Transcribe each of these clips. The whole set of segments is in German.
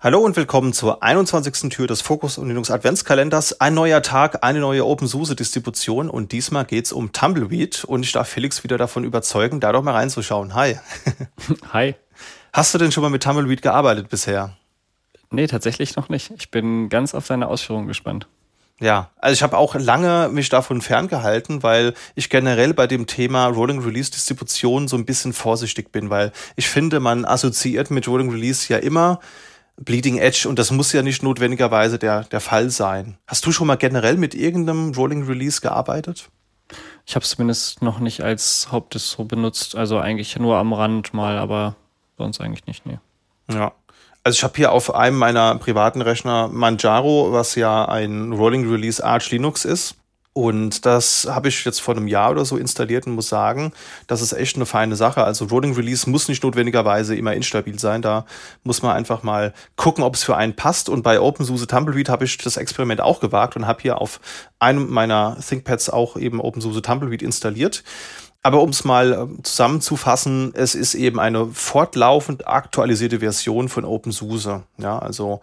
Hallo und willkommen zur 21. Tür des Fokus und Linux Adventskalenders. Ein neuer Tag, eine neue OpenSUSE Distribution und diesmal geht's um Tumbleweed und ich darf Felix wieder davon überzeugen, da doch mal reinzuschauen. Hi. Hi. Hast du denn schon mal mit Tumbleweed gearbeitet bisher? Nee, tatsächlich noch nicht. Ich bin ganz auf deine Ausführungen gespannt. Ja, also ich habe auch lange mich davon ferngehalten, weil ich generell bei dem Thema Rolling Release Distribution so ein bisschen vorsichtig bin, weil ich finde, man assoziiert mit Rolling Release ja immer Bleeding Edge und das muss ja nicht notwendigerweise der, der Fall sein. Hast du schon mal generell mit irgendeinem Rolling Release gearbeitet? Ich habe es zumindest noch nicht als Hauptdistro benutzt, also eigentlich nur am Rand mal, aber sonst eigentlich nicht, nee. Ja. Also ich habe hier auf einem meiner privaten Rechner Manjaro, was ja ein Rolling Release Arch Linux ist. Und das habe ich jetzt vor einem Jahr oder so installiert und muss sagen, das ist echt eine feine Sache. Also Rolling Release muss nicht notwendigerweise immer instabil sein. Da muss man einfach mal gucken, ob es für einen passt. Und bei OpenSUSE Tumbleweed habe ich das Experiment auch gewagt und habe hier auf einem meiner ThinkPads auch eben OpenSUSE Tumbleweed installiert. Aber um es mal äh, zusammenzufassen, es ist eben eine fortlaufend aktualisierte Version von OpenSUSE. Ja, also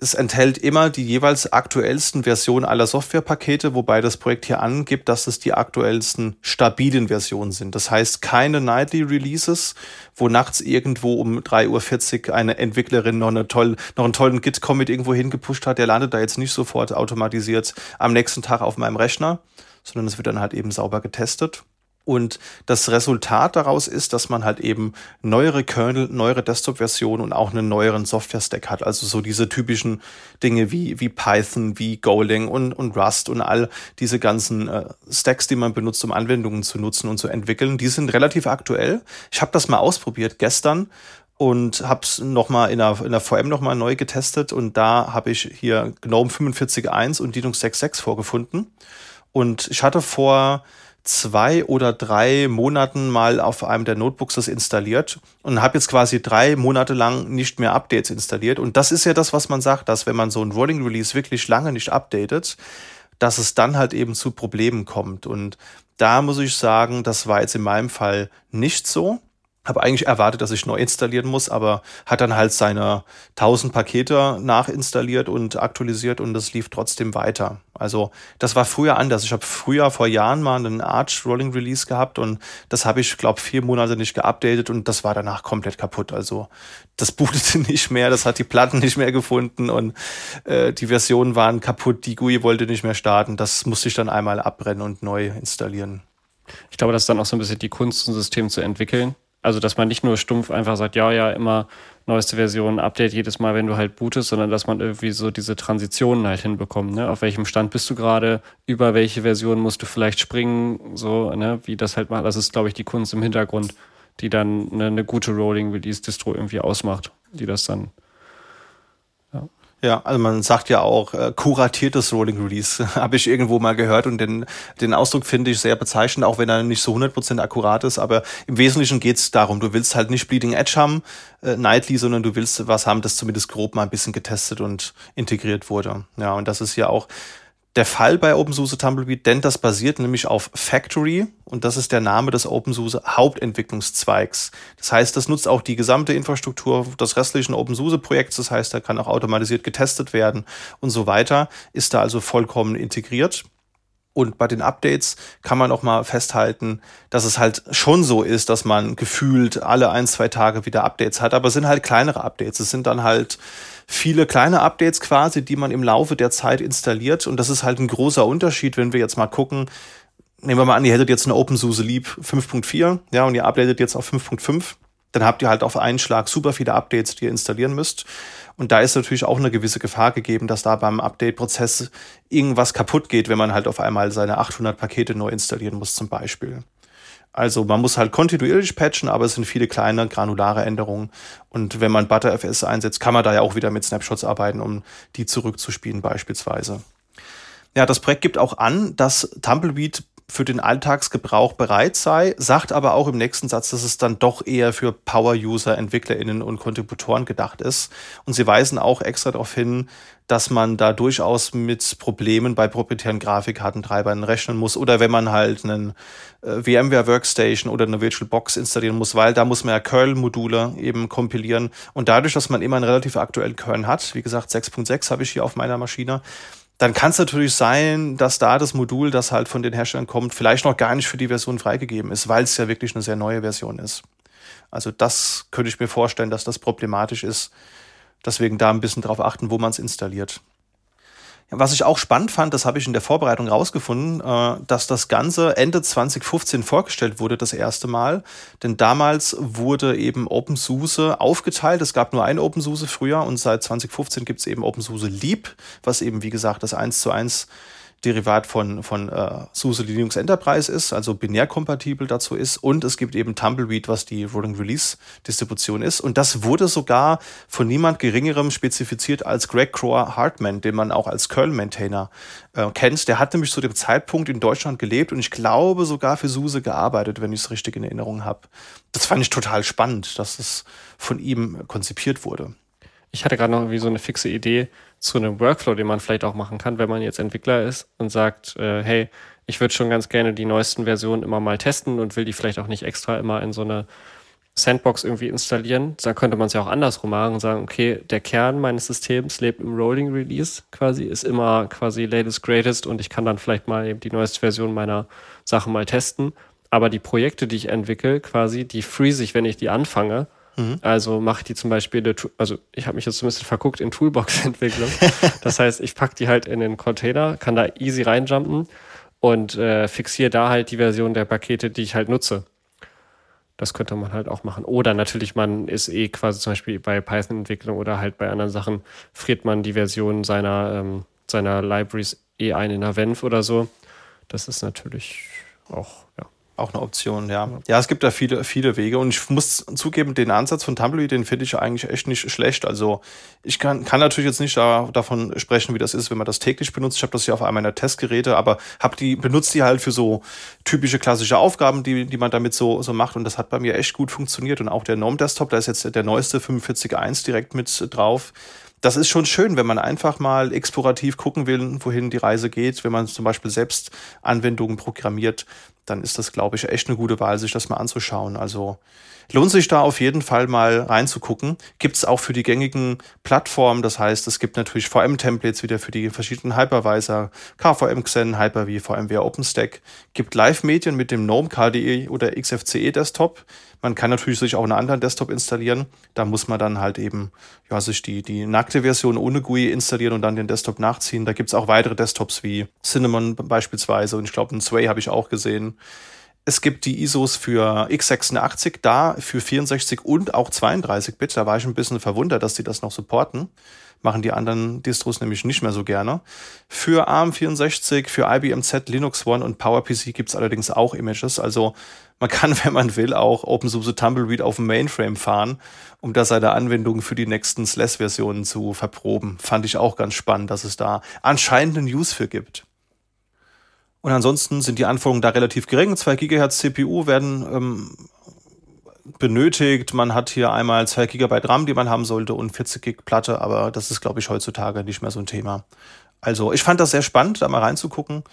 es enthält immer die jeweils aktuellsten Versionen aller Softwarepakete, wobei das Projekt hier angibt, dass es die aktuellsten stabilen Versionen sind. Das heißt keine Nightly Releases, wo nachts irgendwo um 3.40 Uhr eine Entwicklerin noch, eine toll, noch einen tollen Git-Commit irgendwo hingepusht hat. Der landet da jetzt nicht sofort automatisiert am nächsten Tag auf meinem Rechner, sondern es wird dann halt eben sauber getestet. Und das Resultat daraus ist, dass man halt eben neuere Kernel, neuere Desktop-Versionen und auch einen neueren Software-Stack hat. Also so diese typischen Dinge wie, wie Python, wie Golang und, und Rust und all diese ganzen äh, Stacks, die man benutzt, um Anwendungen zu nutzen und zu entwickeln, die sind relativ aktuell. Ich habe das mal ausprobiert gestern und habe es nochmal in der, in der VM nochmal neu getestet und da habe ich hier GNOME 45.1 und Linux 6.6 vorgefunden. Und ich hatte vor zwei oder drei Monaten mal auf einem der Notebooks das installiert und habe jetzt quasi drei Monate lang nicht mehr Updates installiert. Und das ist ja das, was man sagt, dass wenn man so ein Rolling Release wirklich lange nicht updatet, dass es dann halt eben zu Problemen kommt. Und da muss ich sagen, das war jetzt in meinem Fall nicht so habe eigentlich erwartet, dass ich neu installieren muss, aber hat dann halt seine 1000 Pakete nachinstalliert und aktualisiert und das lief trotzdem weiter. Also das war früher anders. Ich habe früher vor Jahren mal einen Arch Rolling Release gehabt und das habe ich, glaube vier Monate nicht geupdatet und das war danach komplett kaputt. Also das bootete nicht mehr, das hat die Platten nicht mehr gefunden und äh, die Versionen waren kaputt, die GUI wollte nicht mehr starten. Das musste ich dann einmal abbrennen und neu installieren. Ich glaube, das ist dann auch so ein bisschen die Kunst, ein System zu entwickeln also, dass man nicht nur stumpf einfach sagt, ja, ja, immer neueste Version, Update jedes Mal, wenn du halt bootest, sondern dass man irgendwie so diese Transitionen halt hinbekommt. Ne? Auf welchem Stand bist du gerade? Über welche Version musst du vielleicht springen? So, ne? Wie das halt macht. Das ist, glaube ich, die Kunst im Hintergrund, die dann eine, eine gute Rolling Release Distro irgendwie ausmacht, die das dann ja, also man sagt ja auch äh, kuratiertes Rolling Release, habe ich irgendwo mal gehört und den, den Ausdruck finde ich sehr bezeichnend, auch wenn er nicht so 100% akkurat ist, aber im Wesentlichen geht es darum, du willst halt nicht Bleeding Edge haben, äh, Nightly, sondern du willst was haben, das zumindest grob mal ein bisschen getestet und integriert wurde. Ja, und das ist ja auch der Fall bei OpenSUSE Tumbleweed, denn das basiert nämlich auf Factory und das ist der Name des OpenSUSE Hauptentwicklungszweigs. Das heißt, das nutzt auch die gesamte Infrastruktur des restlichen OpenSUSE Projekts, das heißt, da kann auch automatisiert getestet werden und so weiter, ist da also vollkommen integriert. Und bei den Updates kann man auch mal festhalten, dass es halt schon so ist, dass man gefühlt alle ein, zwei Tage wieder Updates hat, aber es sind halt kleinere Updates. Es sind dann halt viele kleine Updates quasi, die man im Laufe der Zeit installiert. Und das ist halt ein großer Unterschied, wenn wir jetzt mal gucken. Nehmen wir mal an, ihr hättet jetzt eine OpenSUSE Leap 5.4, ja, und ihr updatet jetzt auf 5.5 dann habt ihr halt auf einen Schlag super viele Updates, die ihr installieren müsst. Und da ist natürlich auch eine gewisse Gefahr gegeben, dass da beim Update-Prozess irgendwas kaputt geht, wenn man halt auf einmal seine 800 Pakete neu installieren muss zum Beispiel. Also man muss halt kontinuierlich patchen, aber es sind viele kleine granulare Änderungen. Und wenn man ButterFS einsetzt, kann man da ja auch wieder mit Snapshots arbeiten, um die zurückzuspielen beispielsweise. Ja, das Projekt gibt auch an, dass Tumbleweed für den Alltagsgebrauch bereit sei, sagt aber auch im nächsten Satz, dass es dann doch eher für Power-User, EntwicklerInnen und Kontributoren gedacht ist. Und sie weisen auch extra darauf hin, dass man da durchaus mit Problemen bei proprietären Grafikkartentreibern rechnen muss oder wenn man halt einen äh, VMware Workstation oder eine VirtualBox installieren muss, weil da muss man ja Curl-Module eben kompilieren und dadurch, dass man immer einen relativ aktuellen Kern hat, wie gesagt 6.6 habe ich hier auf meiner Maschine, dann kann es natürlich sein, dass da das Modul, das halt von den Herstellern kommt, vielleicht noch gar nicht für die Version freigegeben ist, weil es ja wirklich eine sehr neue Version ist. Also das könnte ich mir vorstellen, dass das problematisch ist. Deswegen da ein bisschen drauf achten, wo man es installiert. Was ich auch spannend fand, das habe ich in der Vorbereitung rausgefunden, äh, dass das Ganze Ende 2015 vorgestellt wurde, das erste Mal. Denn damals wurde eben OpenSUSE aufgeteilt. Es gab nur ein OpenSUSE früher und seit 2015 gibt es eben OpenSUSE Leap, was eben, wie gesagt, das 1 zu 1 Derivat von, von äh, SUSE Linux Enterprise ist, also binärkompatibel dazu ist. Und es gibt eben Tumbleweed, was die Rolling Release Distribution ist. Und das wurde sogar von niemand Geringerem spezifiziert als Greg Crower Hartman, den man auch als Curl-Maintainer äh, kennt. Der hat nämlich zu dem Zeitpunkt in Deutschland gelebt und ich glaube sogar für SUSE gearbeitet, wenn ich es richtig in Erinnerung habe. Das fand ich total spannend, dass es von ihm konzipiert wurde. Ich hatte gerade noch irgendwie so eine fixe Idee, zu einem Workflow, den man vielleicht auch machen kann, wenn man jetzt Entwickler ist und sagt, äh, hey, ich würde schon ganz gerne die neuesten Versionen immer mal testen und will die vielleicht auch nicht extra immer in so eine Sandbox irgendwie installieren. Da könnte man es ja auch andersrum machen und sagen, okay, der Kern meines Systems lebt im Rolling Release quasi, ist immer quasi latest greatest und ich kann dann vielleicht mal eben die neueste Version meiner Sachen mal testen. Aber die Projekte, die ich entwickle, quasi, die freeze ich, wenn ich die anfange Mhm. Also mache die zum Beispiel, eine, also ich habe mich jetzt bisschen verguckt in Toolbox-Entwicklung. das heißt, ich packe die halt in den Container, kann da easy reinjumpen und äh, fixiere da halt die Version der Pakete, die ich halt nutze. Das könnte man halt auch machen. Oder natürlich, man ist eh quasi zum Beispiel bei Python-Entwicklung oder halt bei anderen Sachen, friert man die Version seiner, ähm, seiner Libraries eh ein in der Venv oder so. Das ist natürlich auch, ja. Auch eine Option, ja. Ja, es gibt da viele, viele Wege und ich muss zugeben, den Ansatz von Tumbleweed, den finde ich eigentlich echt nicht schlecht. Also ich kann, kann natürlich jetzt nicht da, davon sprechen, wie das ist, wenn man das täglich benutzt. Ich habe das ja auf einem meiner Testgeräte, aber hab die, benutzt die halt für so typische klassische Aufgaben, die, die man damit so, so macht und das hat bei mir echt gut funktioniert und auch der GNOME Desktop, da ist jetzt der neueste 45.1 direkt mit drauf das ist schon schön, wenn man einfach mal explorativ gucken will, wohin die Reise geht. Wenn man zum Beispiel selbst Anwendungen programmiert, dann ist das, glaube ich, echt eine gute Wahl, sich das mal anzuschauen. Also lohnt sich da auf jeden Fall mal reinzugucken. Gibt es auch für die gängigen Plattformen. Das heißt, es gibt natürlich VM-Templates wieder für die verschiedenen Hypervisor, KVM Xen, Hyper-V, VMware OpenStack. Gibt Live-Medien mit dem GNOME KDE oder XFCE Desktop. Man kann natürlich sich auch einen anderen Desktop installieren. Da muss man dann halt eben ja, sich die, die nackte Version ohne GUI installieren und dann den Desktop nachziehen. Da gibt es auch weitere Desktops wie Cinnamon beispielsweise und ich glaube, einen Sway habe ich auch gesehen. Es gibt die ISOs für x86 da, für 64 und auch 32 Bit. Da war ich ein bisschen verwundert, dass die das noch supporten. Machen die anderen Distros nämlich nicht mehr so gerne. Für ARM64, für IBM Z, Linux One und PowerPC gibt es allerdings auch Images. Also man kann, wenn man will, auch OpenSUSE Tumbleweed auf dem Mainframe fahren, um da seine Anwendungen für die nächsten SLES-Versionen zu verproben. Fand ich auch ganz spannend, dass es da anscheinend einen Use für gibt. Und ansonsten sind die Anforderungen da relativ gering. 2 GHz CPU werden ähm, benötigt. Man hat hier einmal 2 GB RAM, die man haben sollte, und 40 GB Platte, aber das ist, glaube ich, heutzutage nicht mehr so ein Thema. Also ich fand das sehr spannend, da mal reinzugucken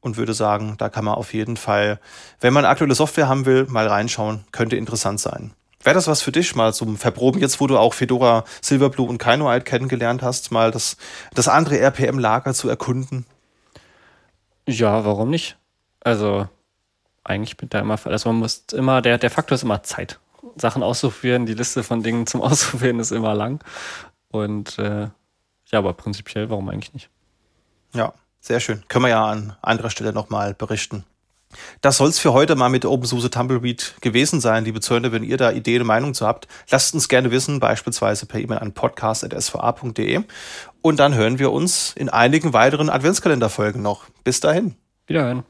und würde sagen, da kann man auf jeden Fall, wenn man aktuelle Software haben will, mal reinschauen. Könnte interessant sein. Wäre das was für dich, mal zum Verproben, jetzt wo du auch Fedora, Silverblue und Kinoite kennengelernt hast, mal das, das andere RPM-Lager zu erkunden? Ja, warum nicht? Also, eigentlich bin da immer, also man muss immer, der, der Faktor ist immer Zeit. Sachen auszuführen, die Liste von Dingen zum Ausprobieren ist immer lang. Und äh, ja, aber prinzipiell, warum eigentlich nicht? Ja, sehr schön. Können wir ja an anderer Stelle nochmal berichten. Das soll es für heute mal mit OpenSUSE Tumbleweed gewesen sein, liebe Zöllner. Wenn ihr da Ideen und Meinungen zu habt, lasst uns gerne wissen, beispielsweise per E-Mail an podcast.sva.de. Und dann hören wir uns in einigen weiteren Adventskalenderfolgen noch. Bis dahin. Wiederhören.